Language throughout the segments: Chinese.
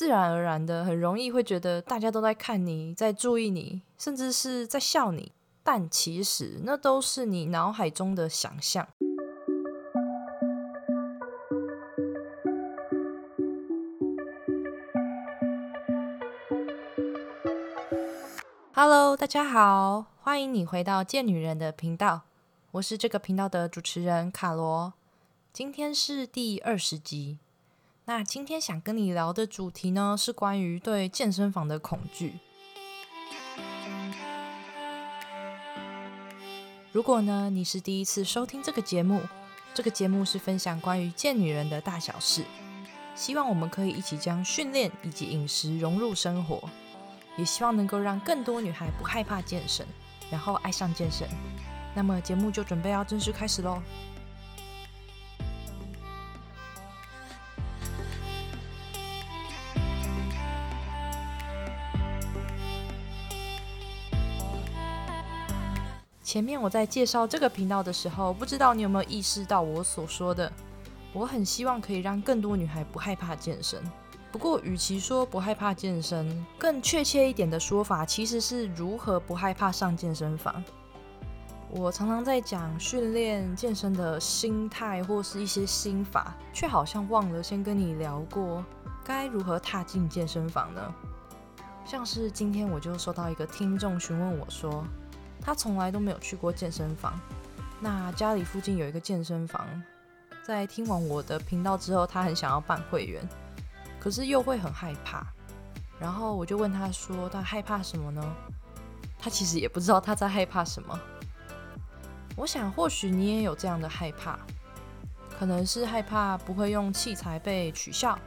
自然而然的很容易会觉得大家都在看你，在注意你，甚至是在笑你。但其实那都是你脑海中的想象。Hello，大家好，欢迎你回到贱女人的频道，我是这个频道的主持人卡罗。今天是第二十集。那今天想跟你聊的主题呢，是关于对健身房的恐惧。如果呢你是第一次收听这个节目，这个节目是分享关于健女人的大小事，希望我们可以一起将训练以及饮食融入生活，也希望能够让更多女孩不害怕健身，然后爱上健身。那么节目就准备要正式开始喽。前面我在介绍这个频道的时候，不知道你有没有意识到我所说的，我很希望可以让更多女孩不害怕健身。不过，与其说不害怕健身，更确切一点的说法，其实是如何不害怕上健身房。我常常在讲训练健身的心态或是一些心法，却好像忘了先跟你聊过该如何踏进健身房呢？像是今天我就收到一个听众询问我说。他从来都没有去过健身房。那家里附近有一个健身房，在听完我的频道之后，他很想要办会员，可是又会很害怕。然后我就问他说：“他害怕什么呢？”他其实也不知道他在害怕什么。我想，或许你也有这样的害怕，可能是害怕不会用器材被取笑。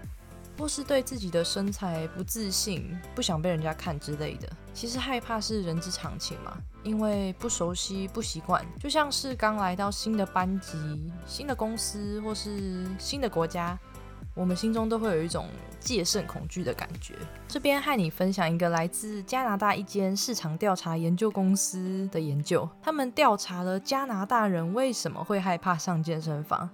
或是对自己的身材不自信，不想被人家看之类的，其实害怕是人之常情嘛。因为不熟悉、不习惯，就像是刚来到新的班级、新的公司或是新的国家，我们心中都会有一种戒慎恐惧的感觉。这边和你分享一个来自加拿大一间市场调查研究公司的研究，他们调查了加拿大人为什么会害怕上健身房。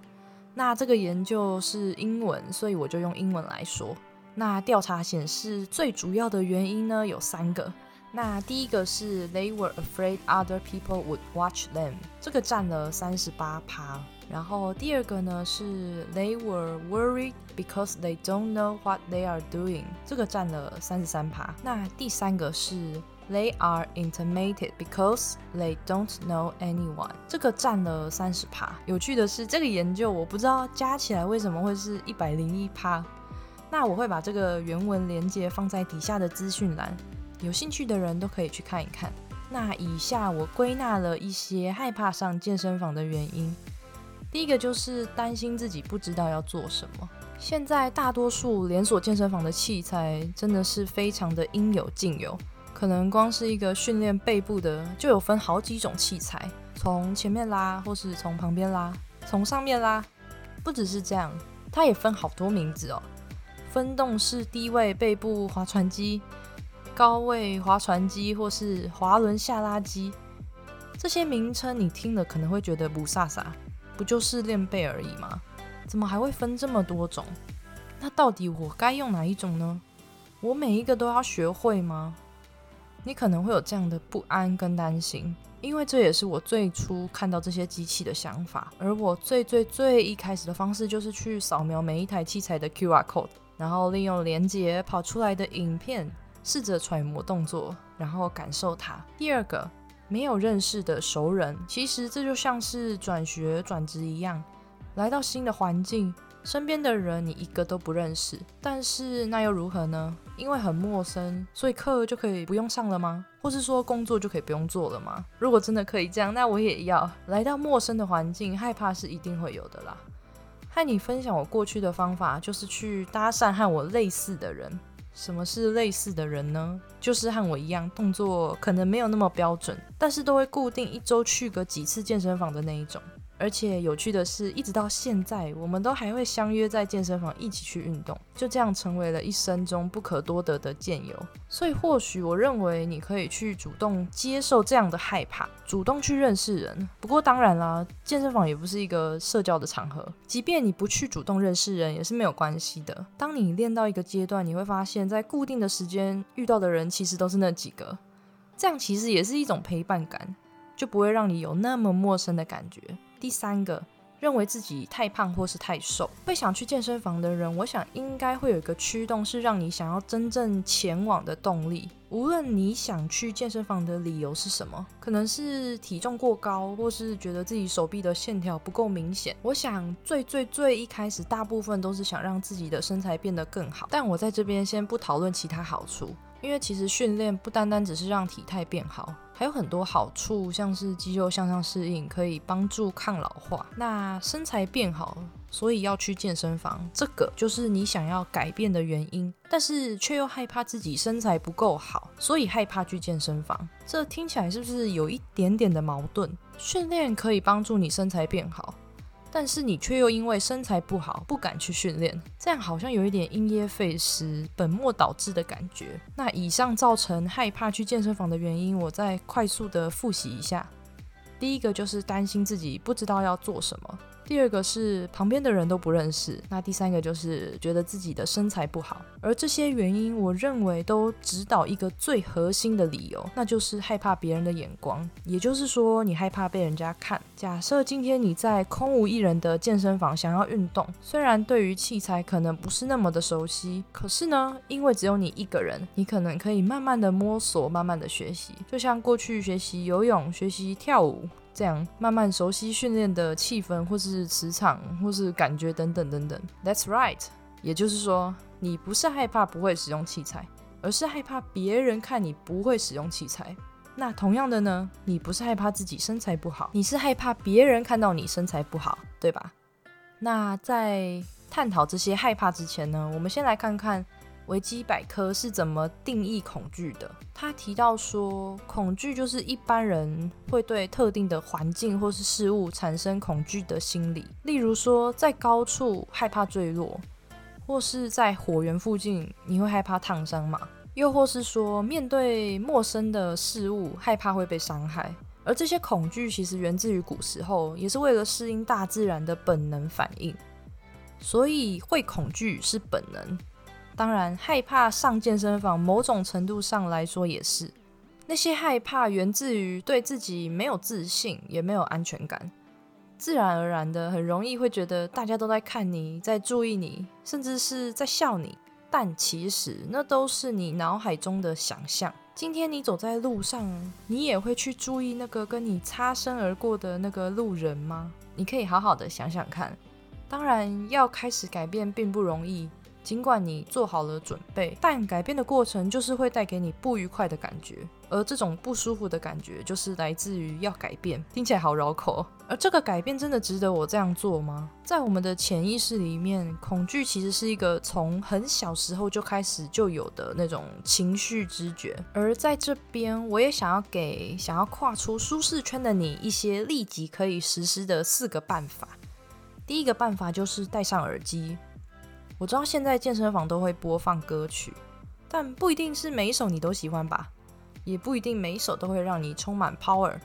那这个研究是英文，所以我就用英文来说。那调查显示，最主要的原因呢有三个。那第一个是 They were afraid other people would watch them，这个占了三十八趴。然后第二个呢是 They were worried because they don't know what they are doing，这个占了三十三趴。那第三个是 They are intimated because they don't know anyone。这个占了三十趴。有趣的是，这个研究我不知道加起来为什么会是一百零一趴。那我会把这个原文连接放在底下的资讯栏，有兴趣的人都可以去看一看。那以下我归纳了一些害怕上健身房的原因。第一个就是担心自己不知道要做什么。现在大多数连锁健身房的器材真的是非常的应有尽有。可能光是一个训练背部的，就有分好几种器材，从前面拉，或是从旁边拉，从上面拉，不只是这样，它也分好多名字哦。分动式低位背部划船机，高位划船机，或是滑轮下拉机，这些名称你听了可能会觉得不飒飒，不就是练背而已吗？怎么还会分这么多种？那到底我该用哪一种呢？我每一个都要学会吗？你可能会有这样的不安跟担心，因为这也是我最初看到这些机器的想法。而我最最最一开始的方式就是去扫描每一台器材的 QR code，然后利用连接跑出来的影片，试着揣摩动作，然后感受它。第二个，没有认识的熟人，其实这就像是转学转职一样，来到新的环境。身边的人你一个都不认识，但是那又如何呢？因为很陌生，所以课就可以不用上了吗？或是说工作就可以不用做了吗？如果真的可以这样，那我也要来到陌生的环境，害怕是一定会有的啦。和你分享我过去的方法，就是去搭讪和我类似的人。什么是类似的人呢？就是和我一样，动作可能没有那么标准，但是都会固定一周去个几次健身房的那一种。而且有趣的是，一直到现在，我们都还会相约在健身房一起去运动，就这样成为了一生中不可多得的健友。所以，或许我认为你可以去主动接受这样的害怕，主动去认识人。不过，当然啦，健身房也不是一个社交的场合，即便你不去主动认识人，也是没有关系的。当你练到一个阶段，你会发现在固定的时间遇到的人，其实都是那几个，这样其实也是一种陪伴感，就不会让你有那么陌生的感觉。第三个，认为自己太胖或是太瘦，会想去健身房的人，我想应该会有一个驱动，是让你想要真正前往的动力。无论你想去健身房的理由是什么，可能是体重过高，或是觉得自己手臂的线条不够明显。我想最最最一开始，大部分都是想让自己的身材变得更好。但我在这边先不讨论其他好处。因为其实训练不单单只是让体态变好，还有很多好处，像是肌肉向上适应，可以帮助抗老化。那身材变好，所以要去健身房，这个就是你想要改变的原因。但是却又害怕自己身材不够好，所以害怕去健身房。这听起来是不是有一点点的矛盾？训练可以帮助你身材变好。但是你却又因为身材不好不敢去训练，这样好像有一点因噎废食、本末倒置的感觉。那以上造成害怕去健身房的原因，我再快速的复习一下。第一个就是担心自己不知道要做什么。第二个是旁边的人都不认识，那第三个就是觉得自己的身材不好，而这些原因，我认为都指导一个最核心的理由，那就是害怕别人的眼光，也就是说你害怕被人家看。假设今天你在空无一人的健身房想要运动，虽然对于器材可能不是那么的熟悉，可是呢，因为只有你一个人，你可能可以慢慢的摸索，慢慢的学习，就像过去学习游泳、学习跳舞。这样慢慢熟悉训练的气氛，或是磁场，或是感觉等等等等。That's right，也就是说，你不是害怕不会使用器材，而是害怕别人看你不会使用器材。那同样的呢，你不是害怕自己身材不好，你是害怕别人看到你身材不好，对吧？那在探讨这些害怕之前呢，我们先来看看。维基百科是怎么定义恐惧的？他提到说，恐惧就是一般人会对特定的环境或是事物产生恐惧的心理。例如说，在高处害怕坠落，或是在火源附近你会害怕烫伤嘛？又或是说，面对陌生的事物害怕会被伤害。而这些恐惧其实源自于古时候，也是为了适应大自然的本能反应。所以会恐惧是本能。当然，害怕上健身房，某种程度上来说也是。那些害怕源自于对自己没有自信，也没有安全感，自然而然的很容易会觉得大家都在看你，在注意你，甚至是在笑你。但其实那都是你脑海中的想象。今天你走在路上，你也会去注意那个跟你擦身而过的那个路人吗？你可以好好的想想看。当然，要开始改变并不容易。尽管你做好了准备，但改变的过程就是会带给你不愉快的感觉，而这种不舒服的感觉就是来自于要改变。听起来好绕口，而这个改变真的值得我这样做吗？在我们的潜意识里面，恐惧其实是一个从很小时候就开始就有的那种情绪知觉。而在这边，我也想要给想要跨出舒适圈的你一些立即可以实施的四个办法。第一个办法就是戴上耳机。我知道现在健身房都会播放歌曲，但不一定是每一首你都喜欢吧，也不一定每一首都会让你充满 power。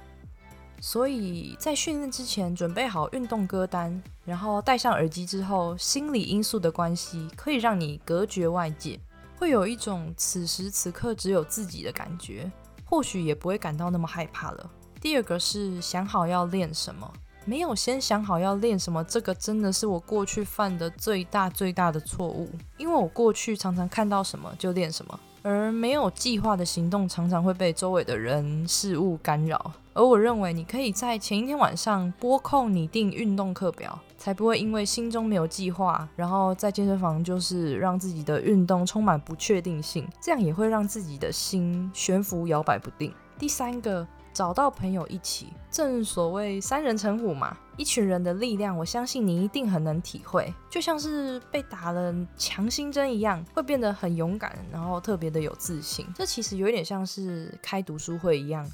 所以在训练之前准备好运动歌单，然后戴上耳机之后，心理因素的关系可以让你隔绝外界，会有一种此时此刻只有自己的感觉，或许也不会感到那么害怕了。第二个是想好要练什么。没有先想好要练什么，这个真的是我过去犯的最大最大的错误。因为我过去常常看到什么就练什么，而没有计划的行动常常会被周围的人事物干扰。而我认为你可以在前一天晚上拨空拟定运动课表，才不会因为心中没有计划，然后在健身房就是让自己的运动充满不确定性，这样也会让自己的心悬浮摇摆不定。第三个。找到朋友一起，正所谓三人成虎嘛，一群人的力量，我相信你一定很能体会，就像是被打了强心针一样，会变得很勇敢，然后特别的有自信。这其实有点像是开读书会一样，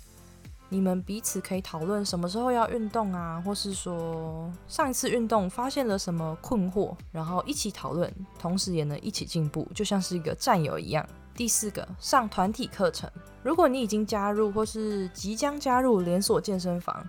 你们彼此可以讨论什么时候要运动啊，或是说上一次运动发现了什么困惑，然后一起讨论，同时也能一起进步，就像是一个战友一样。第四个，上团体课程。如果你已经加入或是即将加入连锁健身房，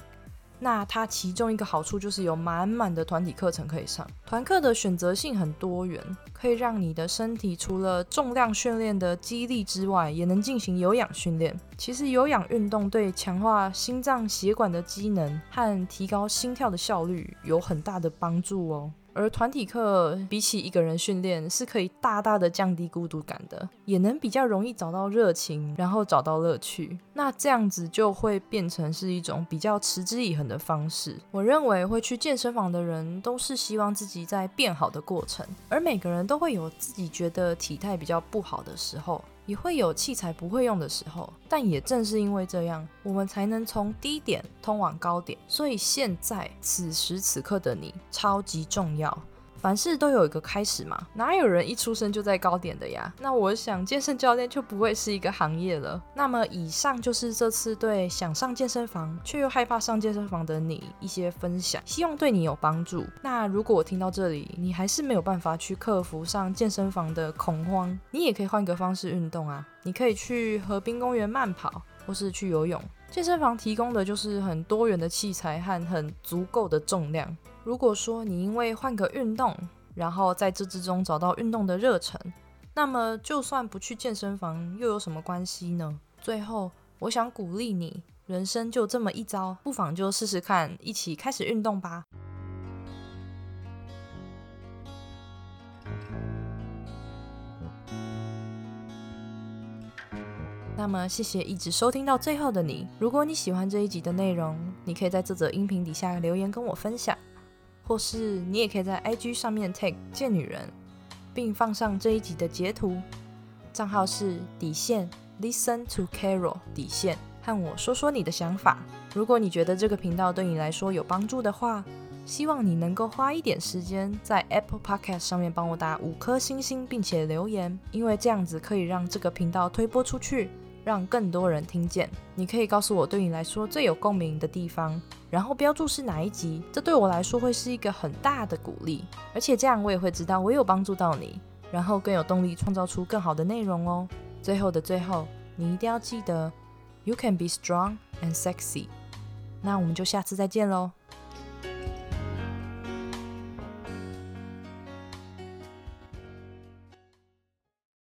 那它其中一个好处就是有满满的团体课程可以上。团课的选择性很多元，可以让你的身体除了重量训练的肌力之外，也能进行有氧训练。其实有氧运动对强化心脏血管的机能和提高心跳的效率有很大的帮助哦。而团体课比起一个人训练，是可以大大的降低孤独感的，也能比较容易找到热情，然后找到乐趣。那这样子就会变成是一种比较持之以恒的方式。我认为会去健身房的人，都是希望自己在变好的过程，而每个人都会有自己觉得体态比较不好的时候。也会有器材不会用的时候，但也正是因为这样，我们才能从低点通往高点。所以现在此时此刻的你超级重要。凡事都有一个开始嘛，哪有人一出生就在高点的呀？那我想健身教练就不会是一个行业了。那么以上就是这次对想上健身房却又害怕上健身房的你一些分享，希望对你有帮助。那如果我听到这里，你还是没有办法去克服上健身房的恐慌，你也可以换个方式运动啊。你可以去河滨公园慢跑，或是去游泳。健身房提供的就是很多元的器材和很足够的重量。如果说你因为换个运动，然后在这之中找到运动的热忱，那么就算不去健身房又有什么关系呢？最后，我想鼓励你，人生就这么一遭，不妨就试试看，一起开始运动吧。那么，谢谢一直收听到最后的你。如果你喜欢这一集的内容，你可以在这则音频底下留言跟我分享。或是你也可以在 IG 上面 tag 贱女人，并放上这一集的截图，账号是底线 Listen to Carol 底线，和我说说你的想法。如果你觉得这个频道对你来说有帮助的话，希望你能够花一点时间在 Apple Podcast 上面帮我打五颗星星，并且留言，因为这样子可以让这个频道推播出去。让更多人听见。你可以告诉我对你来说最有共鸣的地方，然后标注是哪一集，这对我来说会是一个很大的鼓励。而且这样我也会知道我有帮助到你，然后更有动力创造出更好的内容哦。最后的最后，你一定要记得，You can be strong and sexy。那我们就下次再见喽。